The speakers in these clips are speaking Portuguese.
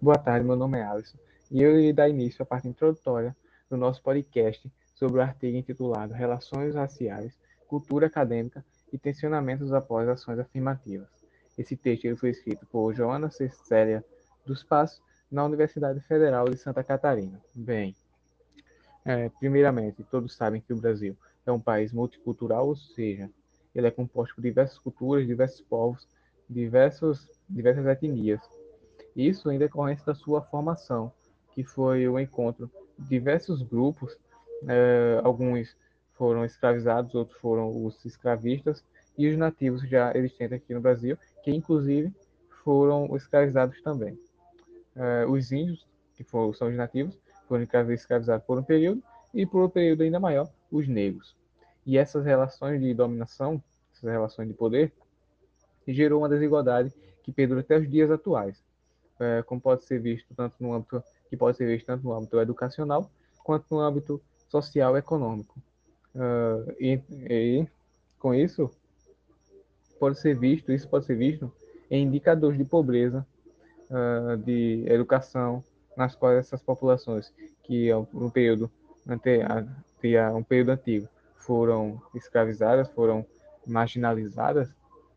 Boa tarde, meu nome é Alisson e eu irei dar início à parte introdutória do nosso podcast sobre o artigo intitulado Relações Raciais, Cultura Acadêmica e Tensionamentos após Ações Afirmativas. Esse texto ele foi escrito por Joana Cecília dos Passos, na Universidade Federal de Santa Catarina. Bem, é, primeiramente, todos sabem que o Brasil é um país multicultural, ou seja, ele é composto por diversas culturas, diversos povos, diversos, diversas etnias isso em decorrência da sua formação, que foi o encontro de diversos grupos, é, alguns foram escravizados, outros foram os escravistas, e os nativos já existentes aqui no Brasil, que inclusive foram escravizados também. É, os índios, que foram, são os nativos, foram escravizados por um período, e por um período ainda maior, os negros. E essas relações de dominação, essas relações de poder, gerou uma desigualdade que perdura até os dias atuais é, como pode ser visto tanto no âmbito que pode ser visto tanto no âmbito educacional quanto no âmbito social e econômico. Uh, e, e, com isso pode ser visto, isso pode ser visto em indicadores de pobreza, uh, de educação, nas quais essas populações que no período ante, um período antigo foram escravizadas, foram marginalizadas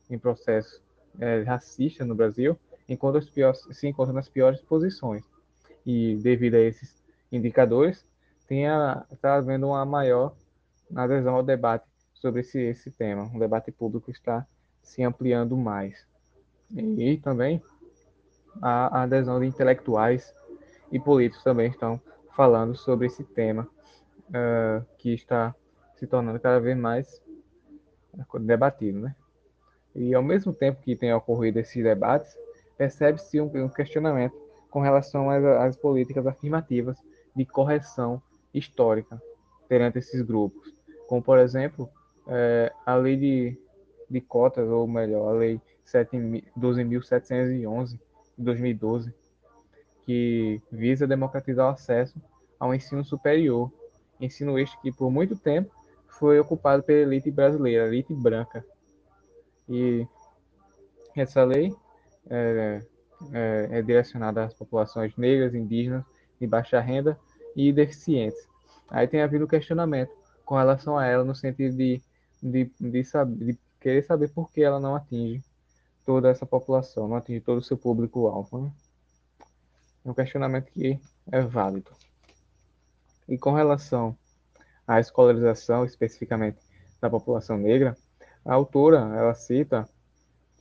em processos é, racistas no Brasil, os piores, se encontram nas piores posições. E devido a esses indicadores, está havendo uma maior adesão ao debate sobre esse, esse tema. O debate público está se ampliando mais. E, e também a adesão de intelectuais e políticos também estão falando sobre esse tema, uh, que está se tornando cada vez mais debatido. Né? E ao mesmo tempo que tem ocorrido esses debates, percebe-se um, questionamento com relação às, às, políticas afirmativas de correção histórica perante esses grupos, como, por exemplo, é, a lei de, de cotas, ou melhor, a lei 12.711 de 2012, que visa democratizar o acesso ao ensino superior, ensino este que por muito tempo foi ocupado pela elite brasileira, elite branca. E essa lei é, é, é direcionada às populações negras, indígenas, de baixa renda e deficientes. Aí tem havido questionamento com relação a ela, no sentido de, de, de, saber, de querer saber por que ela não atinge toda essa população, não atinge todo o seu público-alvo. Né? É um questionamento que é válido. E com relação à escolarização, especificamente da população negra, a autora ela cita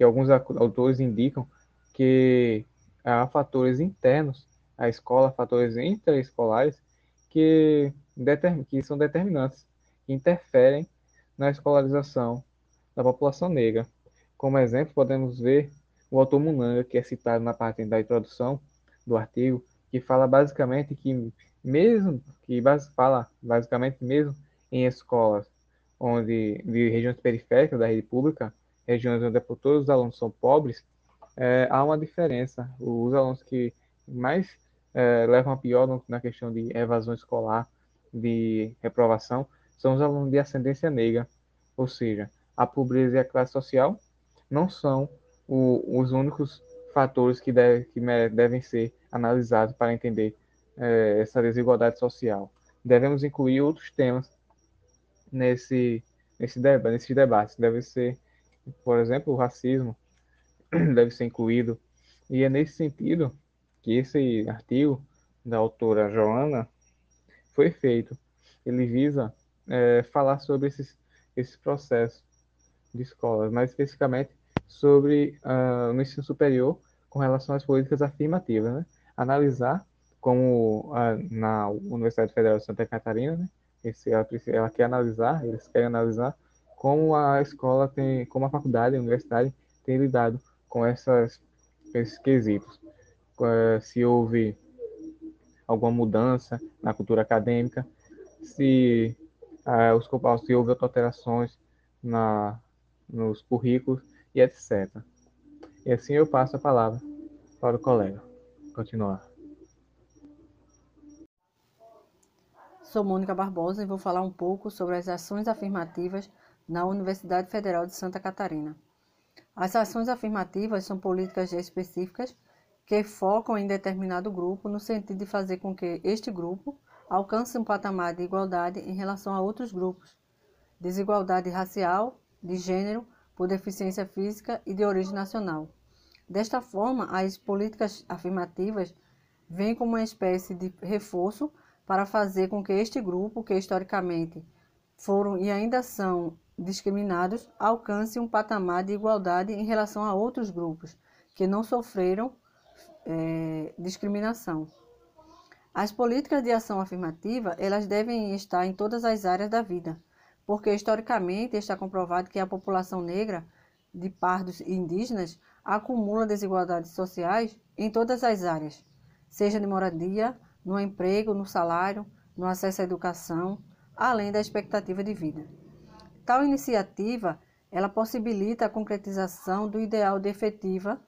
que alguns autores indicam que há fatores internos à escola, fatores intraescolares, que, que são determinantes, que interferem na escolarização da população negra. Como exemplo, podemos ver o autor Munanga, que é citado na parte da introdução do artigo, que fala basicamente que mesmo que fala basicamente mesmo em escolas onde de regiões periféricas da rede pública, regiões onde todos os alunos são pobres, é, há uma diferença. Os alunos que mais é, levam a pior na questão de evasão escolar, de reprovação, são os alunos de ascendência negra, ou seja, a pobreza e a classe social não são o, os únicos fatores que, deve, que devem ser analisados para entender é, essa desigualdade social. Devemos incluir outros temas nesse, nesse debate, nesses debates. Deve ser por exemplo, o racismo deve ser incluído. E é nesse sentido que esse artigo da autora Joana foi feito. Ele visa é, falar sobre esses, esses processos de escolas, mais especificamente sobre uh, no ensino superior com relação às políticas afirmativas, né? Analisar como uh, na Universidade Federal de Santa Catarina, né? Esse, ela, ela quer analisar, eles querem analisar como a escola tem, como a faculdade, a universidade tem lidado com essas, esses quesitos. Eh, se houve alguma mudança na cultura acadêmica, se, uh, os, se houve alterações na, nos currículos e etc. E assim eu passo a palavra para o colega. Continuar. Sou Mônica Barbosa e vou falar um pouco sobre as ações afirmativas na Universidade Federal de Santa Catarina. As ações afirmativas são políticas específicas que focam em determinado grupo no sentido de fazer com que este grupo alcance um patamar de igualdade em relação a outros grupos. Desigualdade racial, de gênero, por deficiência física e de origem nacional. Desta forma, as políticas afirmativas vêm como uma espécie de reforço para fazer com que este grupo, que historicamente foram e ainda são discriminados, alcance um patamar de igualdade em relação a outros grupos que não sofreram é, discriminação. As políticas de ação afirmativa, elas devem estar em todas as áreas da vida, porque historicamente está comprovado que a população negra de pardos e indígenas acumula desigualdades sociais em todas as áreas, seja de moradia, no emprego, no salário, no acesso à educação, além da expectativa de vida. Tal iniciativa, ela possibilita a concretização do ideal de efetiva,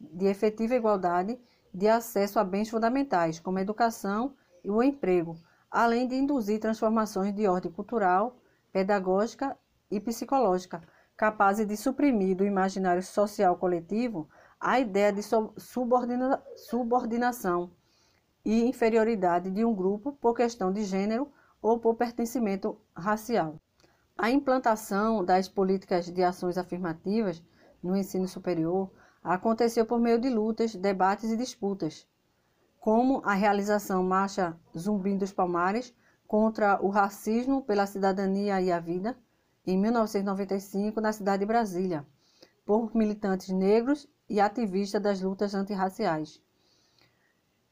de efetiva igualdade de acesso a bens fundamentais, como a educação e o emprego, além de induzir transformações de ordem cultural, pedagógica e psicológica, capazes de suprimir do imaginário social coletivo a ideia de subordina subordinação e inferioridade de um grupo por questão de gênero ou por pertencimento racial. A implantação das políticas de ações afirmativas no ensino superior aconteceu por meio de lutas, debates e disputas, como a realização Marcha Zumbi dos Palmares contra o racismo pela cidadania e a vida, em 1995, na cidade de Brasília, por militantes negros e ativistas das lutas antirraciais.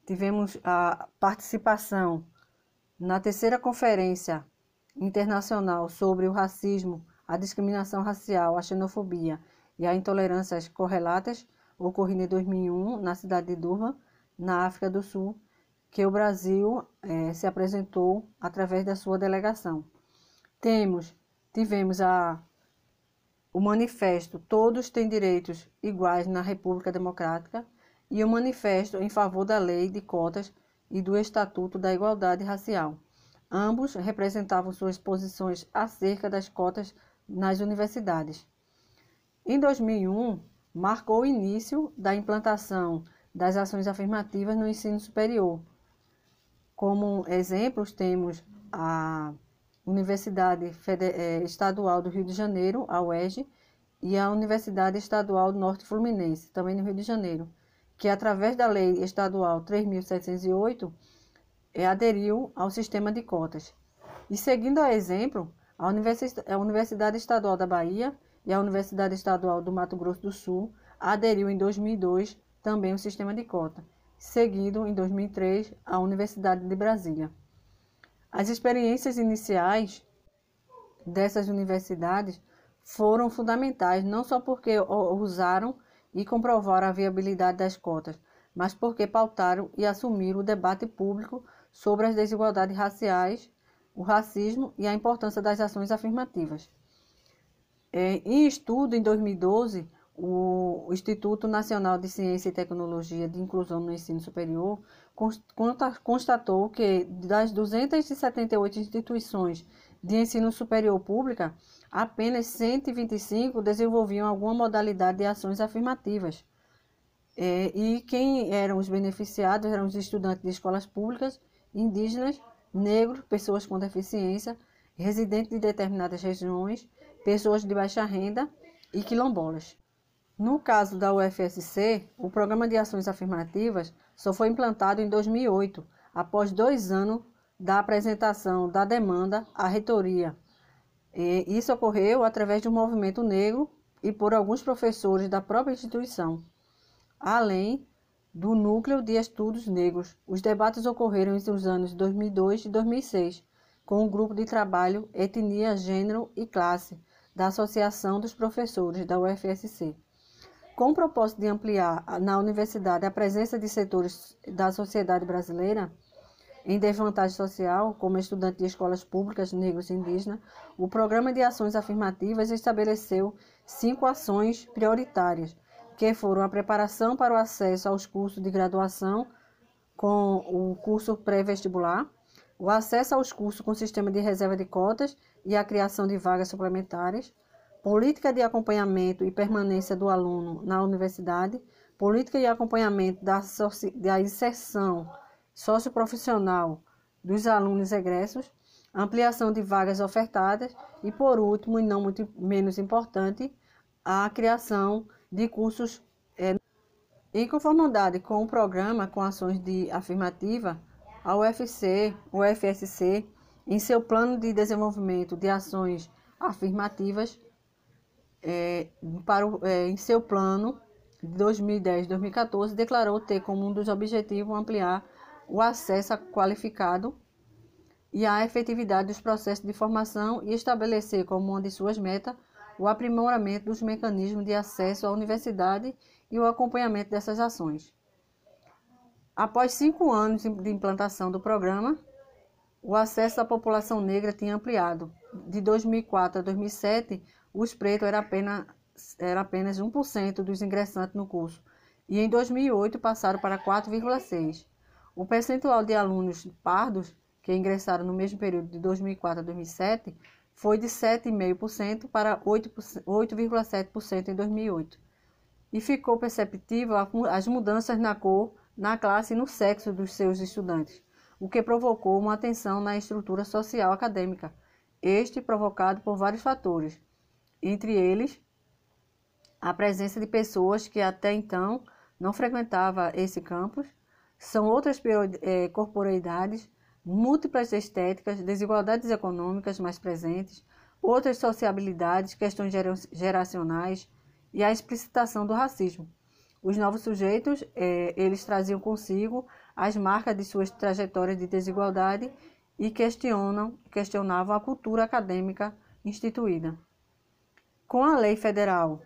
Tivemos a participação na terceira conferência internacional sobre o racismo, a discriminação racial, a xenofobia e a intolerâncias correlatas, ocorrida em 2001 na cidade de Durban, na África do Sul, que o Brasil eh, se apresentou através da sua delegação. Temos, tivemos a, o manifesto Todos têm direitos iguais na República Democrática e o manifesto em favor da lei de cotas e do Estatuto da Igualdade Racial. Ambos representavam suas posições acerca das cotas nas universidades. Em 2001, marcou o início da implantação das ações afirmativas no ensino superior. Como exemplos, temos a Universidade eh, Estadual do Rio de Janeiro, a UERJ, e a Universidade Estadual do Norte Fluminense, também no Rio de Janeiro, que através da Lei Estadual 3.708 é, aderiu ao sistema de cotas. E seguindo a exemplo, a Universidade Estadual da Bahia e a Universidade Estadual do Mato Grosso do Sul aderiu em 2002 também ao sistema de cota, seguido em 2003 a Universidade de Brasília. As experiências iniciais dessas universidades foram fundamentais não só porque usaram e comprovaram a viabilidade das cotas, mas porque pautaram e assumiram o debate público sobre as desigualdades raciais, o racismo e a importância das ações afirmativas. É, em estudo, em 2012, o Instituto Nacional de Ciência e Tecnologia de Inclusão no Ensino Superior constatou que das 278 instituições de ensino superior pública, apenas 125 desenvolviam alguma modalidade de ações afirmativas. É, e quem eram os beneficiados eram os estudantes de escolas públicas, indígenas, negros, pessoas com deficiência, residentes de determinadas regiões, pessoas de baixa renda e quilombolas. No caso da UFSC, o Programa de Ações Afirmativas só foi implantado em 2008, após dois anos da apresentação da demanda à reitoria. E isso ocorreu através um movimento negro e por alguns professores da própria instituição, além do Núcleo de Estudos Negros. Os debates ocorreram entre os anos 2002 e 2006, com o grupo de trabalho Etnia, Gênero e Classe da Associação dos Professores da UFSC. Com o propósito de ampliar na universidade a presença de setores da sociedade brasileira, em desvantagem social, como estudante de escolas públicas negros e indígenas, o Programa de Ações Afirmativas estabeleceu cinco ações prioritárias, que foram a preparação para o acesso aos cursos de graduação com o curso pré-vestibular, o acesso aos cursos com sistema de reserva de cotas e a criação de vagas suplementares, política de acompanhamento e permanência do aluno na universidade, política e acompanhamento da, da inserção socioprofissional dos alunos egressos, ampliação de vagas ofertadas e, por último, e não muito menos importante, a criação de cursos é, em conformidade com o programa com ações de afirmativa, a UFC, o FSC, em seu plano de desenvolvimento de ações afirmativas, é, para o, é, em seu plano de 2010-2014, declarou ter como um dos objetivos ampliar o acesso qualificado e a efetividade dos processos de formação e estabelecer como uma de suas metas o aprimoramento dos mecanismos de acesso à universidade e o acompanhamento dessas ações. Após cinco anos de implantação do programa, o acesso da população negra tinha ampliado. De 2004 a 2007, os pretos eram apenas, era apenas 1% dos ingressantes no curso, e em 2008 passaram para 4,6%. O percentual de alunos pardos que ingressaram no mesmo período de 2004 a 2007 foi de 7,5% para 8,7% em 2008. E ficou perceptível as mudanças na cor, na classe e no sexo dos seus estudantes, o que provocou uma atenção na estrutura social acadêmica, este provocado por vários fatores, entre eles a presença de pessoas que até então não frequentavam esse campus, são outras eh, corporeidades, múltiplas estéticas, desigualdades econômicas mais presentes, outras sociabilidades, questões geracionais e a explicitação do racismo. Os novos sujeitos, eh, eles traziam consigo as marcas de suas trajetórias de desigualdade e questionam, questionavam a cultura acadêmica instituída. Com a lei federal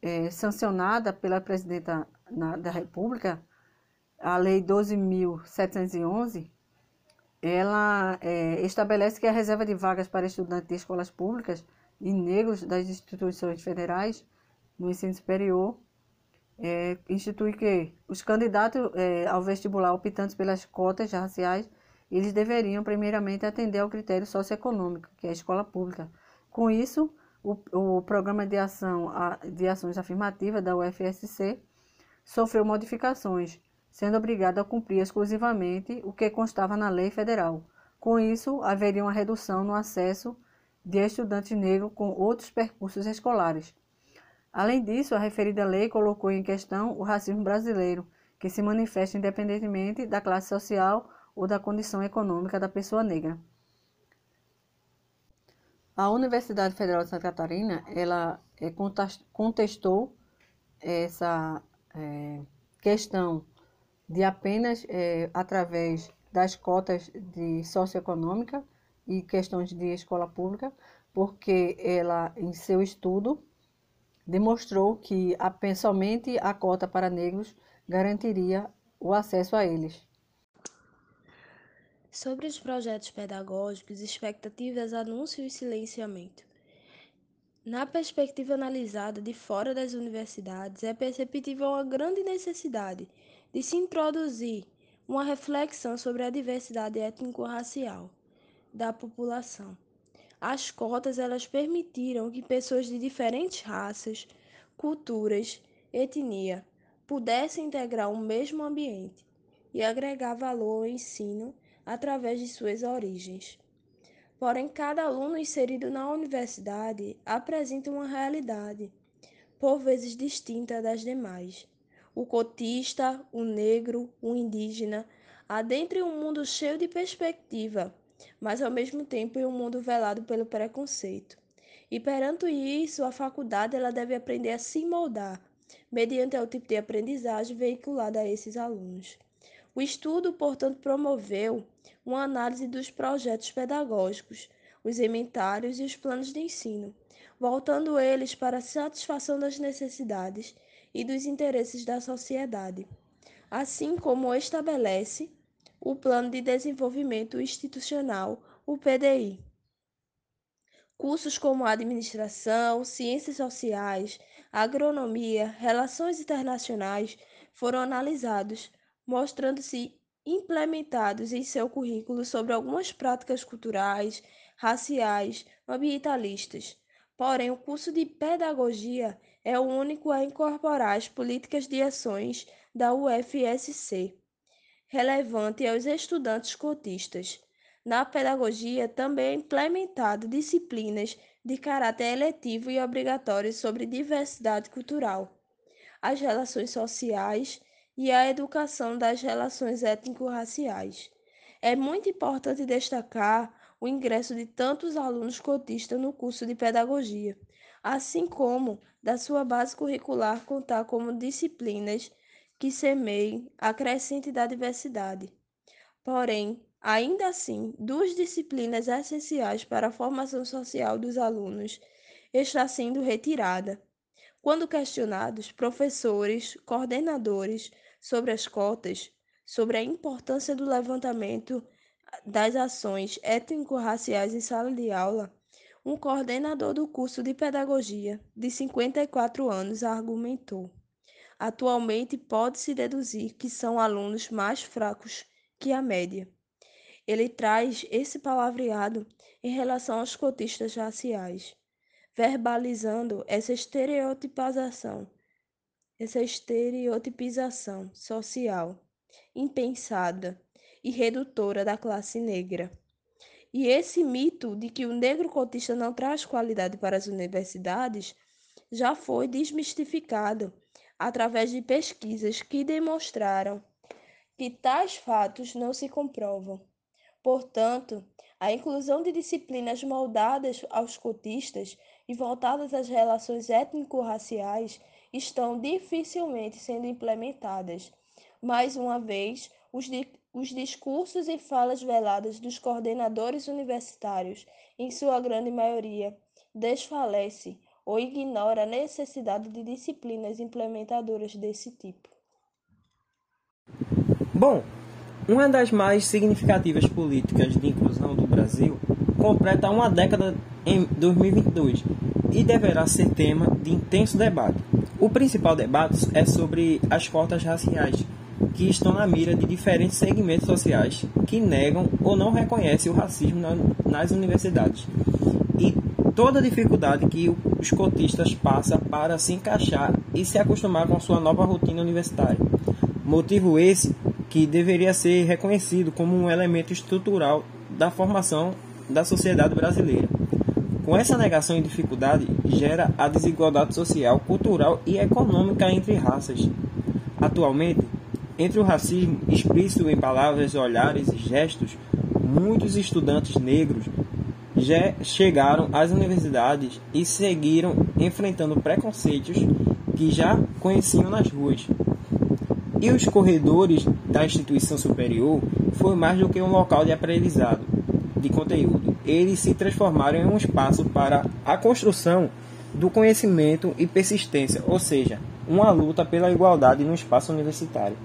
eh, sancionada pela presidenta na, da República, a Lei 12.711, ela é, estabelece que a reserva de vagas para estudantes de escolas públicas e negros das instituições federais no ensino superior é, institui que os candidatos é, ao vestibular optantes pelas cotas raciais, eles deveriam primeiramente atender ao critério socioeconômico, que é a escola pública. Com isso, o, o programa de, ação, de ações afirmativas da UFSC sofreu modificações sendo obrigado a cumprir exclusivamente o que constava na lei federal. Com isso, haveria uma redução no acesso de estudantes negros com outros percursos escolares. Além disso, a referida lei colocou em questão o racismo brasileiro, que se manifesta independentemente da classe social ou da condição econômica da pessoa negra. A Universidade Federal de Santa Catarina ela é, contestou essa é, questão de apenas é, através das cotas de socioeconômica e questões de escola pública, porque ela, em seu estudo, demonstrou que a, somente a cota para negros garantiria o acesso a eles. Sobre os projetos pedagógicos, expectativas, anúncio e silenciamento. Na perspectiva analisada de fora das universidades, é perceptível uma grande necessidade de se introduzir uma reflexão sobre a diversidade étnico-racial da população. As cotas elas permitiram que pessoas de diferentes raças, culturas, etnia pudessem integrar o mesmo ambiente e agregar valor ao ensino através de suas origens. Porém, cada aluno inserido na universidade apresenta uma realidade, por vezes distinta das demais o cotista, o negro, o indígena, adentre um mundo cheio de perspectiva, mas ao mesmo tempo em um mundo velado pelo preconceito. E perante isso, a faculdade ela deve aprender a se moldar, mediante o tipo de aprendizagem veiculada a esses alunos. O estudo, portanto, promoveu uma análise dos projetos pedagógicos, os inventários e os planos de ensino, voltando eles para a satisfação das necessidades e dos interesses da sociedade, assim como estabelece o Plano de Desenvolvimento Institucional, o PDI. Cursos como administração, ciências sociais, agronomia, relações internacionais foram analisados, mostrando-se implementados em seu currículo sobre algumas práticas culturais, raciais, ambientalistas. Porém, o curso de pedagogia é o único a incorporar as políticas de ações da UFSC, relevante aos estudantes cotistas. Na pedagogia também é implementado disciplinas de caráter eletivo e obrigatório sobre diversidade cultural, as relações sociais e a educação das relações étnico-raciais. É muito importante destacar o ingresso de tantos alunos cotistas no curso de pedagogia, assim como da sua base curricular contar como disciplinas que semeiem a crescente da diversidade. Porém, ainda assim, duas disciplinas essenciais para a formação social dos alunos está sendo retirada. Quando questionados, professores, coordenadores sobre as cotas, sobre a importância do levantamento das ações étnico-raciais em sala de aula, um coordenador do curso de pedagogia, de 54 anos, argumentou. Atualmente, pode-se deduzir que são alunos mais fracos que a média. Ele traz esse palavreado em relação aos cotistas raciais, verbalizando essa estereotipização, essa estereotipização social impensada e redutora da classe negra. E esse mito de que o negro cotista não traz qualidade para as universidades já foi desmistificado através de pesquisas que demonstraram que tais fatos não se comprovam. Portanto, a inclusão de disciplinas moldadas aos cotistas e voltadas às relações étnico-raciais estão dificilmente sendo implementadas. Mais uma vez, os, os discursos e falas veladas dos coordenadores universitários, em sua grande maioria, desfalece ou ignora a necessidade de disciplinas implementadoras desse tipo. Bom, uma das mais significativas políticas de inclusão do Brasil completa uma década em 2022 e deverá ser tema de intenso debate. O principal debate é sobre as cotas raciais, que estão na mira de diferentes segmentos sociais que negam ou não reconhecem o racismo nas universidades e toda a dificuldade que os cotistas passam para se encaixar e se acostumar com sua nova rotina universitária. Motivo esse que deveria ser reconhecido como um elemento estrutural da formação da sociedade brasileira. Com essa negação e dificuldade, gera a desigualdade social, cultural e econômica entre raças. Atualmente, entre o racismo explícito em palavras, olhares e gestos, muitos estudantes negros já chegaram às universidades e seguiram enfrentando preconceitos que já conheciam nas ruas. E os corredores da instituição superior foi mais do que um local de aprendizado de conteúdo. Eles se transformaram em um espaço para a construção do conhecimento e persistência, ou seja, uma luta pela igualdade no espaço universitário.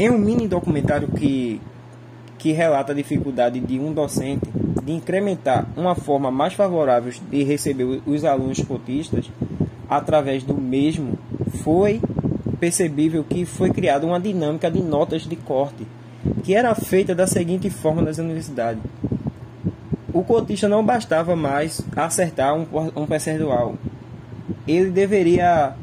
Em um mini documentário que, que relata a dificuldade de um docente de incrementar uma forma mais favorável de receber os alunos cotistas através do mesmo, foi percebível que foi criada uma dinâmica de notas de corte, que era feita da seguinte forma nas universidades. O cotista não bastava mais acertar um, um percentual. Ele deveria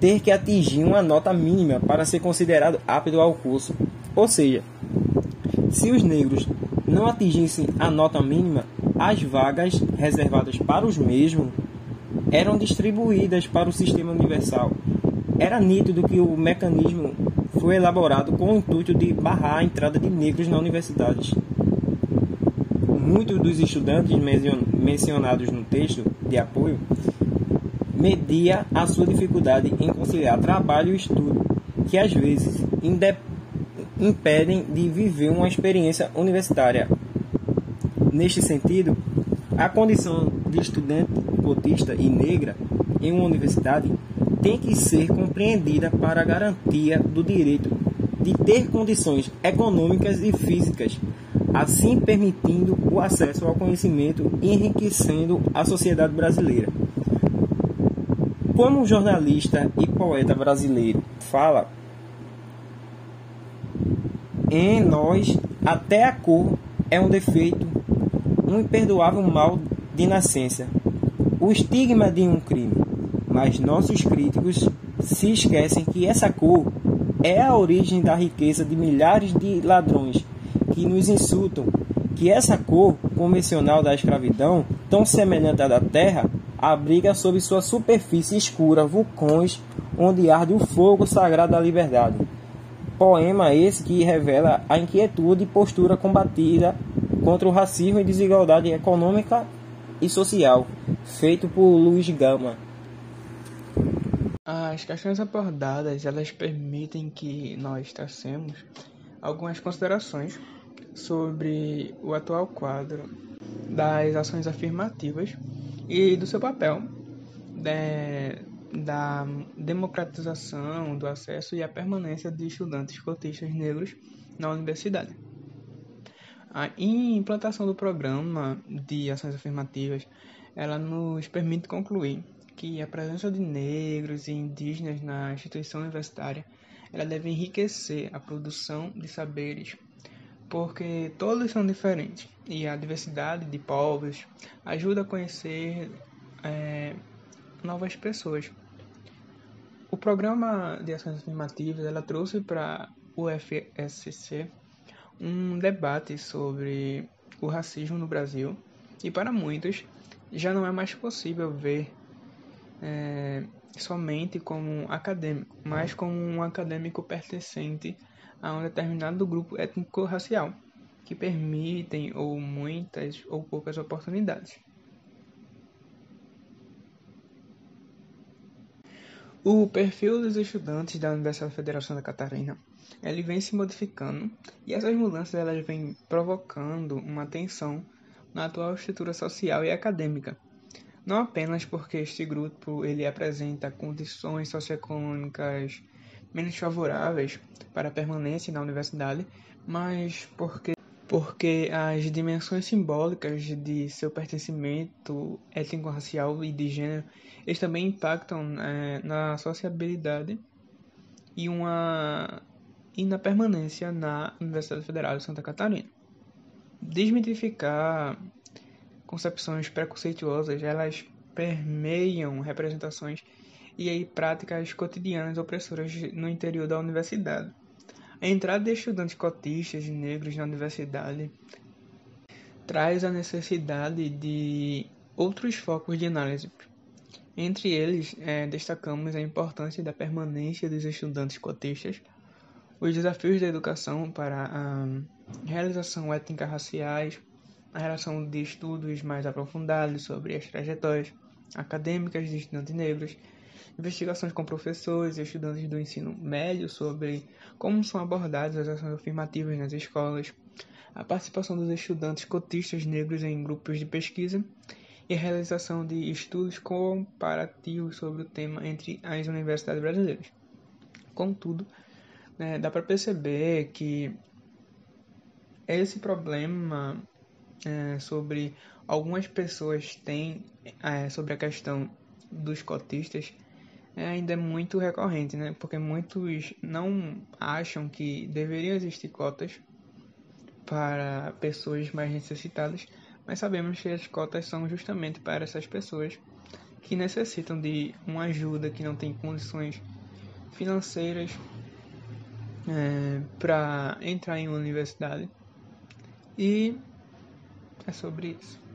ter que atingir uma nota mínima para ser considerado apto ao curso. Ou seja, se os negros não atingissem a nota mínima, as vagas reservadas para os mesmos eram distribuídas para o sistema universal. Era nítido que o mecanismo foi elaborado com o intuito de barrar a entrada de negros na universidade. Muitos dos estudantes mencionados no texto de apoio media a sua dificuldade em conciliar trabalho e estudo, que às vezes impedem de viver uma experiência universitária. Neste sentido, a condição de estudante cotista e negra em uma universidade tem que ser compreendida para a garantia do direito de ter condições econômicas e físicas, assim permitindo o acesso ao conhecimento e enriquecendo a sociedade brasileira. Como um jornalista e poeta brasileiro fala, em nós até a cor é um defeito, um imperdoável mal de nascença. O o estigma de um crime, mas nossos críticos se esquecem que essa cor é a origem da riqueza de milhares de ladrões que nos insultam, que essa cor convencional da escravidão, tão semelhante à da terra, abriga sob sua superfície escura vulcões onde arde o fogo sagrado da liberdade. Poema esse que revela a inquietude e postura combatida contra o racismo e desigualdade econômica e social, feito por Luiz Gama. As questões abordadas, elas permitem que nós tracemos algumas considerações sobre o atual quadro das ações afirmativas e do seu papel de, da democratização do acesso e a permanência de estudantes cotistas negros na universidade. A implantação do programa de ações afirmativas, ela nos permite concluir que a presença de negros e indígenas na instituição universitária, ela deve enriquecer a produção de saberes, porque todos são diferentes e a diversidade de povos ajuda a conhecer é, novas pessoas. O programa de ações afirmativas ela trouxe para o FSC um debate sobre o racismo no Brasil e para muitos já não é mais possível ver é, somente como acadêmico, mas como um acadêmico pertencente a um determinado grupo étnico-racial que permitem ou muitas ou poucas oportunidades. O perfil dos estudantes da Universidade Federal Santa Catarina ele vem se modificando e essas mudanças elas vêm provocando uma tensão na atual estrutura social e acadêmica. Não apenas porque este grupo ele apresenta condições socioeconômicas menos favoráveis para a permanência na universidade, mas porque porque as dimensões simbólicas de seu pertencimento étnico-racial e de gênero eles também impactam é, na sociabilidade e uma e na permanência na Universidade Federal de Santa Catarina. Desmitificar concepções preconceituosas, elas permeiam representações e aí práticas cotidianas opressoras no interior da universidade. A entrada de estudantes cotistas e negros na universidade traz a necessidade de outros focos de análise. Entre eles, é, destacamos a importância da permanência dos estudantes cotistas os desafios da educação para a realização étnica raciais, a relação de estudos mais aprofundados sobre as trajetórias acadêmicas de estudantes negros, investigações com professores e estudantes do ensino médio sobre como são abordadas as ações afirmativas nas escolas, a participação dos estudantes cotistas negros em grupos de pesquisa e a realização de estudos comparativos sobre o tema entre as universidades brasileiras. Contudo, é, dá para perceber que esse problema é, sobre algumas pessoas têm é, sobre a questão dos cotistas ainda é muito recorrente, né? Porque muitos não acham que deveriam existir cotas para pessoas mais necessitadas, mas sabemos que as cotas são justamente para essas pessoas que necessitam de uma ajuda, que não têm condições financeiras é, para entrar em uma universidade. E é sobre isso.